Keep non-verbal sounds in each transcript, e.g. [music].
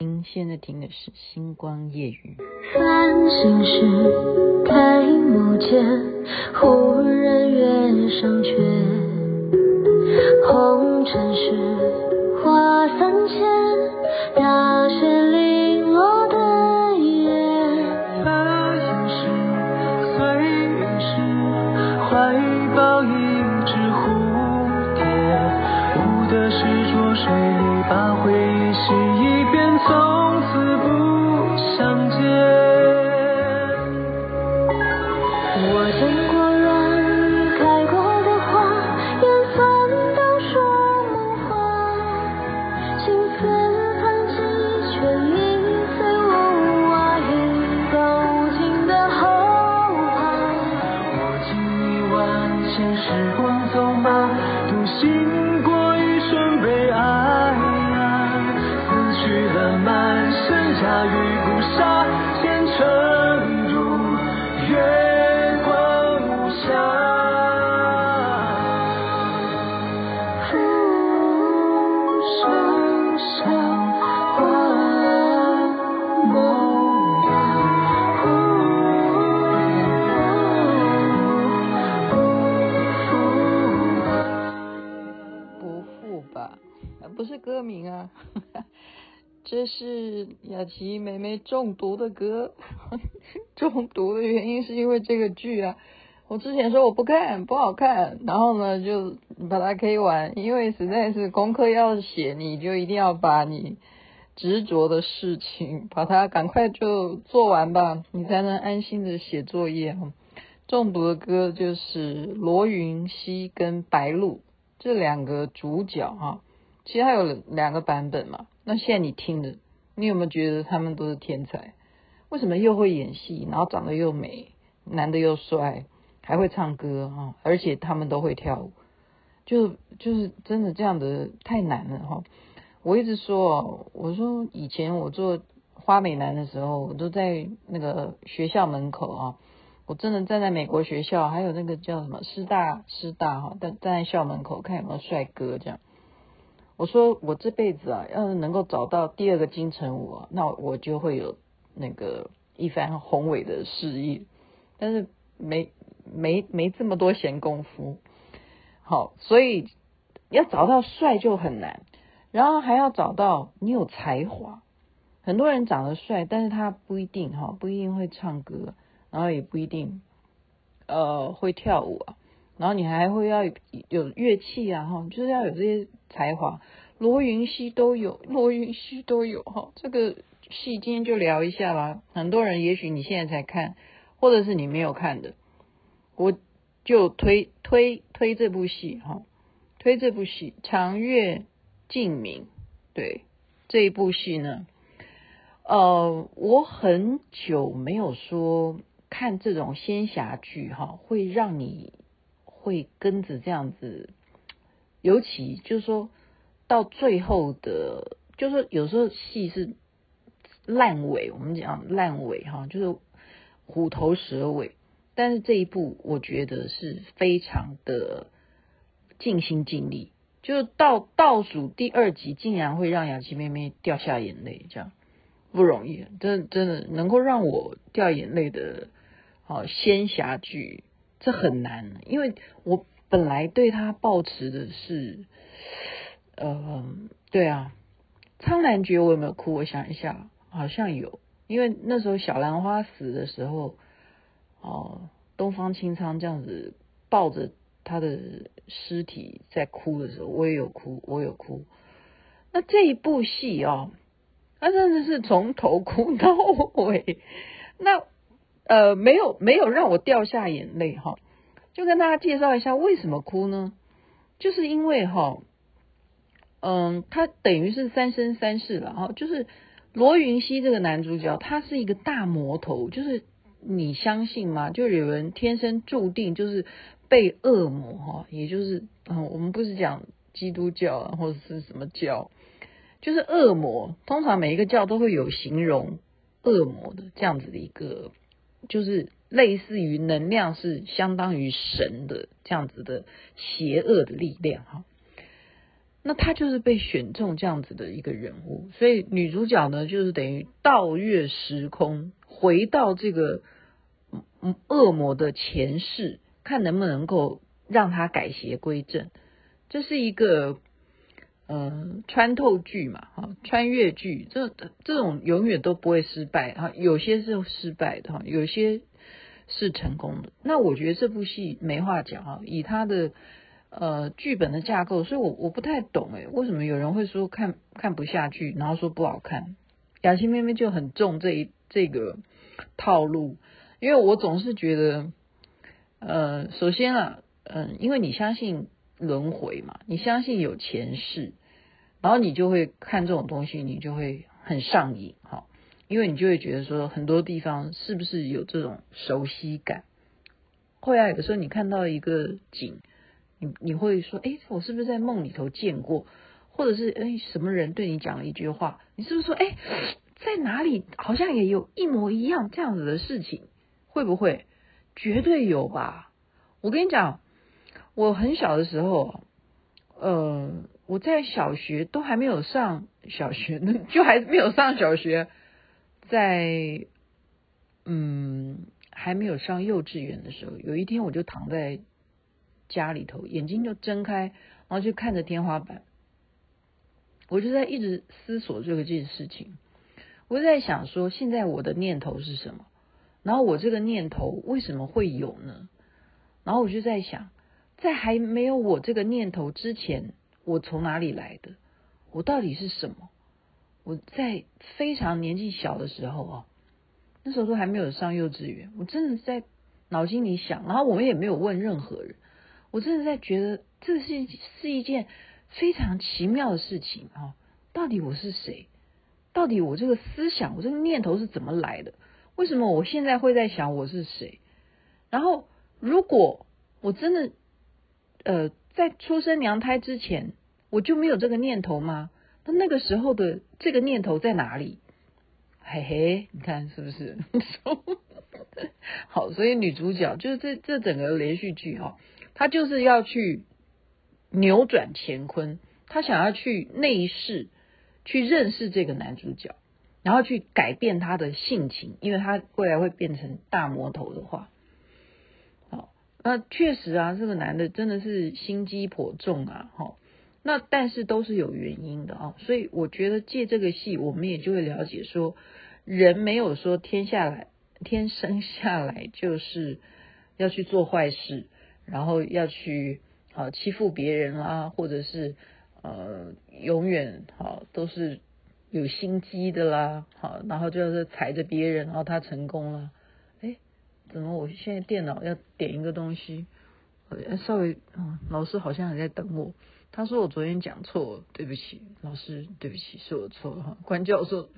您现在听的是《星光夜雨》。繁星是抬眸间，忽然月上缺。红尘事花三千，雅琪妹妹中毒的歌。[laughs] 中毒的原因是因为这个剧啊，我之前说我不看，不好看，然后呢就把它 K 完，因为实在是功课要写，你就一定要把你执着的事情把它赶快就做完吧，你才能安心的写作业。中毒的歌就是罗云熙跟白鹿。这两个主角哈，其实还有两个版本嘛。那现在你听的，你有没有觉得他们都是天才？为什么又会演戏，然后长得又美，男的又帅，还会唱歌哈，而且他们都会跳舞，就就是真的这样的太难了哈。我一直说，我说以前我做花美男的时候，我都在那个学校门口啊。我真的站在美国学校，还有那个叫什么师大师大哈，站站在校门口看有没有帅哥这样。我说我这辈子啊，要是能够找到第二个金城武，那我就会有那个一番宏伟的事业。但是没没没这么多闲工夫，好，所以要找到帅就很难，然后还要找到你有才华。很多人长得帅，但是他不一定哈，不一定会唱歌。然后也不一定，呃，会跳舞啊。然后你还会要有乐器啊，哈，就是要有这些才华。罗云熙都有，罗云熙都有哈。这个戏今天就聊一下啦。很多人也许你现在才看，或者是你没有看的，我就推推推这部戏哈，推这部戏《长月烬明》。对，这一部戏呢，呃，我很久没有说。看这种仙侠剧哈，会让你会跟着这样子，尤其就是说到最后的，就是有时候戏是烂尾，我们讲烂尾哈，就是虎头蛇尾。但是这一部我觉得是非常的尽心尽力，就是到倒数第二集，竟然会让雅琪妹妹掉下眼泪，这样不容易，真真的能够让我掉眼泪的。哦，仙侠剧这很难，因为我本来对他抱持的是，呃，对啊，《苍兰诀》我有没有哭？我想一下，好像有，因为那时候小兰花死的时候，哦，东方青苍这样子抱着他的尸体在哭的时候，我也有哭，我有哭。那这一部戏哦，他真的是从头哭到尾，那。呃，没有没有让我掉下眼泪哈，就跟大家介绍一下为什么哭呢？就是因为哈，嗯，他等于是三生三世了哈，就是罗云熙这个男主角，他是一个大魔头，就是你相信吗？就有人天生注定就是被恶魔哈，也就是嗯，我们不是讲基督教啊或者是什么教，就是恶魔，通常每一个教都会有形容恶魔的这样子的一个。就是类似于能量是相当于神的这样子的邪恶的力量哈。那他就是被选中这样子的一个人物，所以女主角呢，就是等于倒越时空，回到这个恶魔的前世，看能不能够让他改邪归正。这是一个呃穿透剧嘛，哈，穿越剧，这这种永远都不会失败哈，有些是失败的哈，有些是成功的。那我觉得这部戏没话讲啊，以他的。呃，剧本的架构，所以我我不太懂诶，为什么有人会说看看不下去，然后说不好看？雅琪妹妹就很重这一这个套路，因为我总是觉得，呃，首先啊，嗯、因为你相信轮回嘛，你相信有前世，然后你就会看这种东西，你就会很上瘾，哈，因为你就会觉得说很多地方是不是有这种熟悉感？会啊，有时候你看到一个景。你你会说，哎，我是不是在梦里头见过？或者是，哎，什么人对你讲了一句话？你是不是说，哎，在哪里好像也有一模一样这样子的事情？会不会？绝对有吧！我跟你讲，我很小的时候，呃，我在小学都还没有上小学，[laughs] 就还没有上小学，在嗯还没有上幼稚园的时候，有一天我就躺在。家里头，眼睛就睁开，然后就看着天花板。我就在一直思索这个这件事情，我就在想说，现在我的念头是什么？然后我这个念头为什么会有呢？然后我就在想，在还没有我这个念头之前，我从哪里来的？我到底是什么？我在非常年纪小的时候啊，那时候都还没有上幼稚园，我真的在脑筋里想，然后我们也没有问任何人。我真的在觉得这是是一件非常奇妙的事情啊！到底我是谁？到底我这个思想，我这个念头是怎么来的？为什么我现在会在想我是谁？然后，如果我真的呃在出生娘胎之前我就没有这个念头吗？那那个时候的这个念头在哪里？嘿嘿，你看是不是？[laughs] 好，所以女主角就是这这整个连续剧哈。她就是要去扭转乾坤，她想要去内视，去认识这个男主角，然后去改变他的性情，因为他未来会变成大魔头的话，好，那确实啊，这个男的真的是心机颇重啊，好，那但是都是有原因的啊，所以我觉得借这个戏，我们也就会了解说，人没有说天下来天生下来就是要去做坏事。然后要去啊欺负别人啦，或者是呃永远好都是有心机的啦，好，然后就是踩着别人，然后他成功了。哎，怎么我现在电脑要点一个东西？稍微啊，老师好像还在等我。他说我昨天讲错，对不起，老师，对不起，是我错了哈。关教授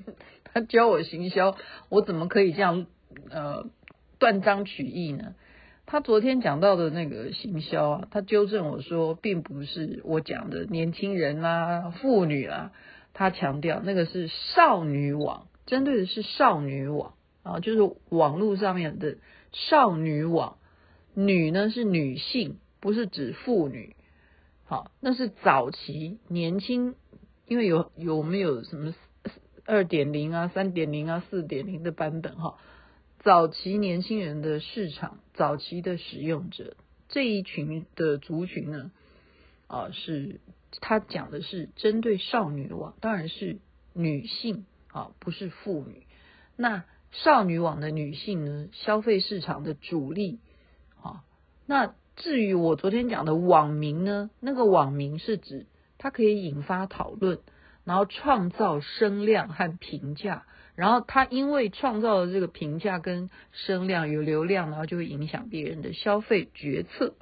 他教我行销，我怎么可以这样呃断章取义呢？他昨天讲到的那个行销啊，他纠正我说，并不是我讲的年轻人啊、妇女啊，他强调那个是少女网，针对的是少女网啊，就是网络上面的少女网，女呢是女性，不是指妇女。好，那是早期年轻，因为有有没有什么二点零啊、三点零啊、四点零的版本哈。早期年轻人的市场，早期的使用者这一群的族群呢，啊，是他讲的是针对少女网，当然是女性啊，不是妇女。那少女网的女性呢，消费市场的主力啊。那至于我昨天讲的网民呢，那个网民是指它可以引发讨论，然后创造声量和评价。然后他因为创造了这个评价跟声量有流量，然后就会影响别人的消费决策。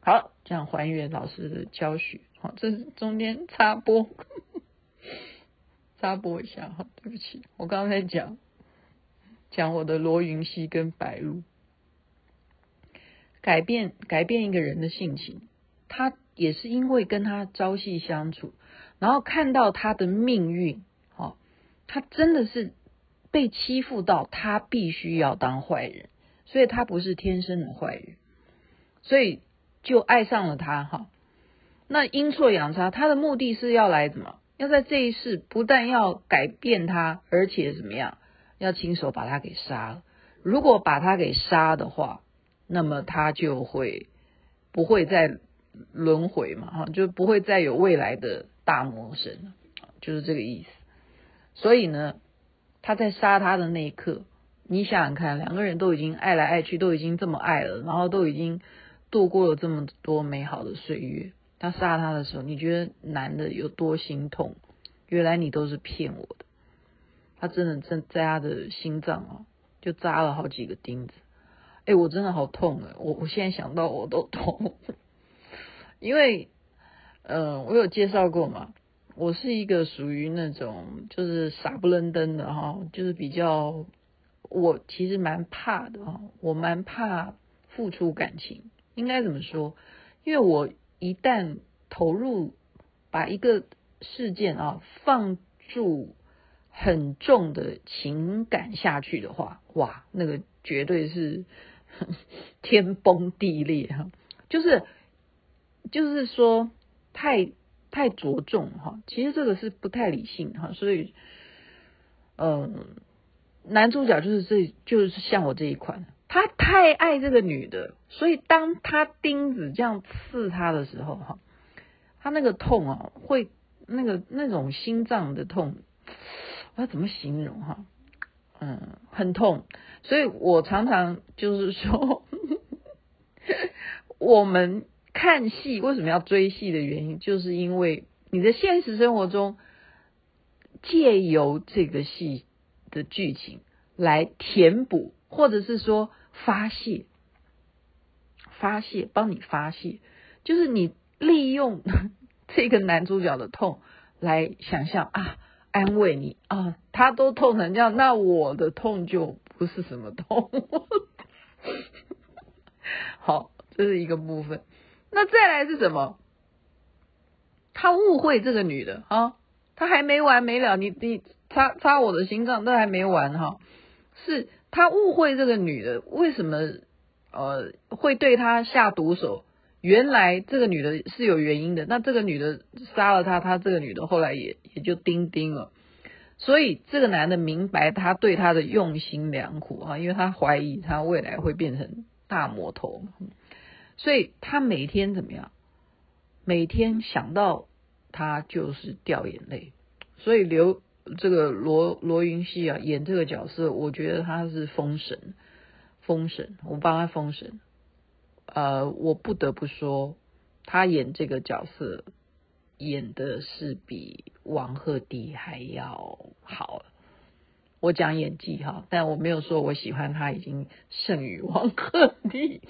好，这样还原老师的教学。好，这是中间插播，插播一下哈，对不起，我刚才讲讲我的罗云熙跟白鹿，改变改变一个人的性情，他也是因为跟他朝夕相处，然后看到他的命运，哦，他真的是。被欺负到他必须要当坏人，所以他不是天生的坏人，所以就爱上了他哈。那阴错阳差，他的目的是要来怎么？要在这一世不但要改变他，而且怎么样？要亲手把他给杀了。如果把他给杀的话，那么他就会不会再轮回嘛？哈，就不会再有未来的大魔神，就是这个意思。所以呢，他在杀他的那一刻，你想想看，两个人都已经爱来爱去，都已经这么爱了，然后都已经度过了这么多美好的岁月。他杀他的时候，你觉得男的有多心痛？原来你都是骗我的。他真的在在他的心脏啊，就扎了好几个钉子。哎，我真的好痛啊！我我现在想到我都痛，因为，嗯、呃，我有介绍过嘛，我是一个属于那种就是傻不愣登的哈，就是比较，我其实蛮怕的哈，我蛮怕付出感情，应该怎么说？因为我。一旦投入，把一个事件啊放入很重的情感下去的话，哇，那个绝对是 [laughs] 天崩地裂哈！就是就是说太太着重哈，其实这个是不太理性哈，所以嗯，男主角就是这就是像我这一款。他太爱这个女的，所以当他钉子这样刺他的时候，哈，他那个痛啊，会那个那种心脏的痛，我要怎么形容哈？嗯，很痛，所以我常常就是说，[laughs] 我们看戏为什么要追戏的原因，就是因为你的现实生活中，借由这个戏的剧情来填补，或者是说。发泄，发泄，帮你发泄，就是你利用 [laughs] 这个男主角的痛来想象啊，安慰你啊，他都痛成这样，那我的痛就不是什么痛。[laughs] 好，这是一个部分。那再来是什么？他误会这个女的啊，他还没完没了，你你插插我的心脏都还没完哈，是。他误会这个女的为什么呃会对他下毒手？原来这个女的是有原因的。那这个女的杀了他，他这个女的后来也也就钉钉了。所以这个男的明白他对他的用心良苦啊，因为他怀疑他未来会变成大魔头，所以他每天怎么样？每天想到他就是掉眼泪，所以刘。这个罗罗云熙啊，演这个角色，我觉得他是封神，封神，我帮他封神。呃，我不得不说，他演这个角色演的是比王鹤棣还要好。我讲演技哈，但我没有说我喜欢他已经胜于王鹤棣，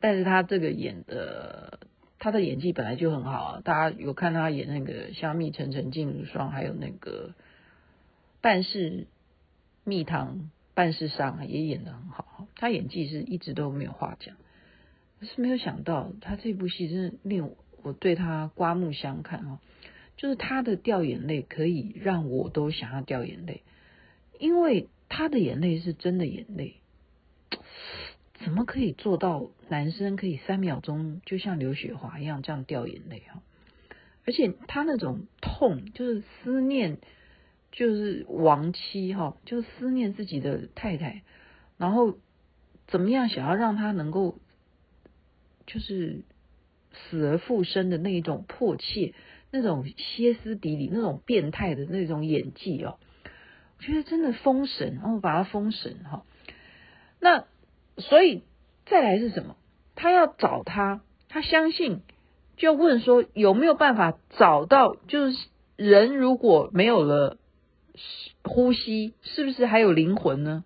但是他这个演的。他的演技本来就很好啊，大家有看他演那个《香蜜沉沉烬如霜》，还有那个。半是蜜糖，半是伤，也演得很好。他演技是一直都没有话讲，可是没有想到他这部戏真的令我，我对他刮目相看哦。就是他的掉眼泪可以让我都想要掉眼泪，因为他的眼泪是真的眼泪。怎么可以做到男生可以三秒钟就像刘雪华一样这样掉眼泪啊？而且他那种痛就是思念。就是亡妻哈，就是思念自己的太太，然后怎么样想要让他能够就是死而复生的那一种迫切，那种歇斯底里，那种变态的那种演技哦，我觉得真的封神，然后把他封神哈。那所以再来是什么？他要找他，他相信就问说有没有办法找到？就是人如果没有了。呼吸是不是还有灵魂呢？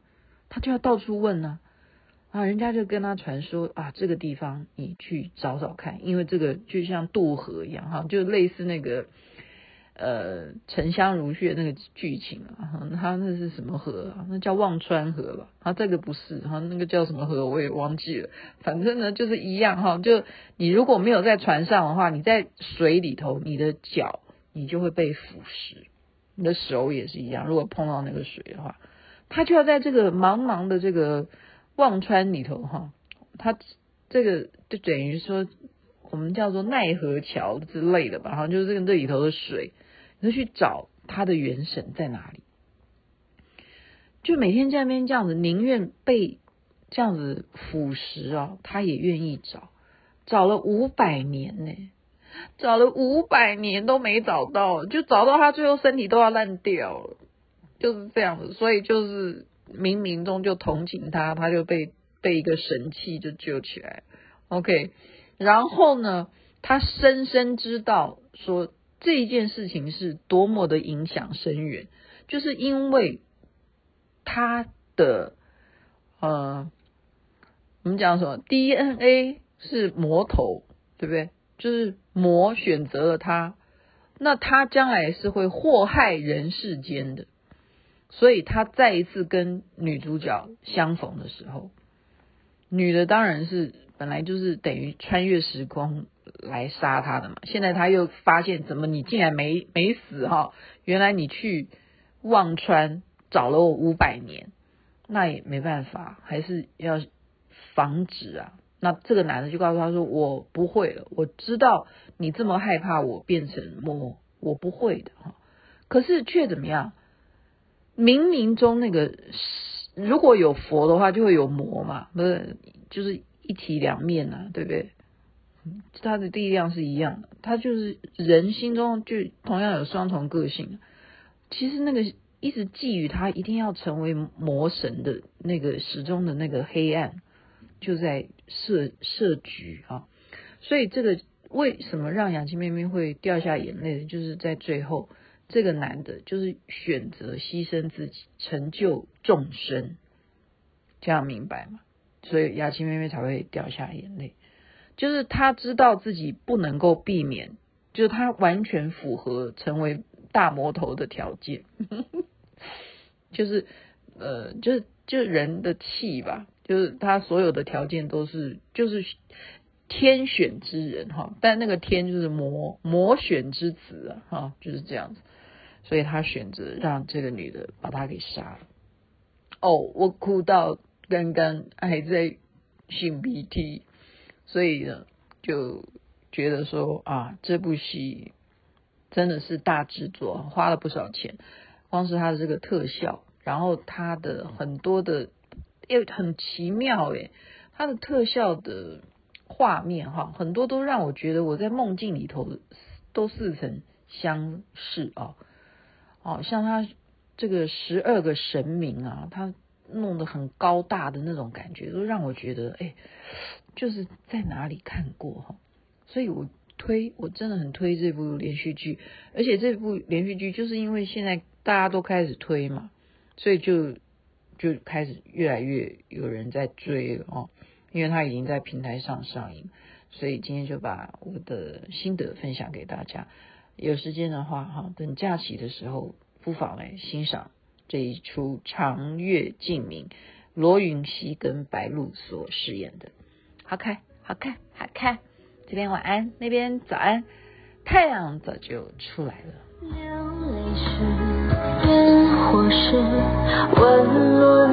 他就要到处问呢，啊人家就跟他传说啊，这个地方你去找找看，因为这个就像渡河一样哈，就类似那个呃沉香如屑那个剧情啊，他那是什么河啊？那叫忘川河吧？啊，这个不是哈，那个叫什么河我也忘记了，反正呢就是一样哈，就你如果没有在船上的话，你在水里头，你的脚你就会被腐蚀。你的手也是一样，如果碰到那个水的话，他就要在这个茫茫的这个忘川里头哈，他这个就等于说我们叫做奈何桥之类的吧，好像就是这个这里头的水，你就去找他的元神在哪里。就每天在那边这样子，宁愿被这样子腐蚀啊，他也愿意找，找了五百年呢，找了五百年都没找到，就找到他最后身体都要烂掉了，就是这样子，所以就是冥冥中就同情他，他就被被一个神器就救起来，OK。然后呢，他深深知道说这一件事情是多么的影响深远，就是因为他的呃，我们讲什么 DNA 是魔头，对不对？就是魔选择了他，那他将来是会祸害人世间的，所以他再一次跟女主角相逢的时候，女的当然是。本来就是等于穿越时空来杀他的嘛，现在他又发现怎么你竟然没没死哈？原来你去忘川找了我五百年，那也没办法，还是要防止啊。那这个男的就告诉他说：“我不会了，我知道你这么害怕我变成魔，我不会的哈。”可是却怎么样？冥冥中那个如果有佛的话，就会有魔嘛，不是就是。一体两面呐、啊，对不对？他的力量是一样的，他就是人心中就同样有双重个性。其实那个一直觊觎他一定要成为魔神的那个始终的那个黑暗，就在设设局啊。所以这个为什么让氧气妹妹会掉下眼泪，就是在最后这个男的就是选择牺牲自己，成就众生，这样明白吗？所以雅琪妹妹才会掉下眼泪，就是她知道自己不能够避免，就是她完全符合成为大魔头的条件，[laughs] 就是呃，就是就人的气吧，就是他所有的条件都是就是天选之人哈，但那个天就是魔魔选之子啊哈，就是这样子，所以他选择让这个女的把他给杀了。哦，我哭到。刚刚还在擤鼻涕，所以呢，就觉得说啊，这部戏真的是大制作，花了不少钱。光是它的这个特效，然后它的很多的，又很奇妙诶，它的特效的画面哈，很多都让我觉得我在梦境里头都似曾相识啊。哦，哦像他这个十二个神明啊，他。弄得很高大的那种感觉，都让我觉得，哎，就是在哪里看过哈，所以我推，我真的很推这部连续剧，而且这部连续剧就是因为现在大家都开始推嘛，所以就就开始越来越有人在追了哦，因为它已经在平台上上映，所以今天就把我的心得分享给大家，有时间的话哈，等假期的时候不妨来欣赏。这一出《长月烬明》，罗云熙跟白鹿所饰演的，好看，好看，好看。这边晚安，那边早安，太阳早就出来了。流泪时，烟火时，温柔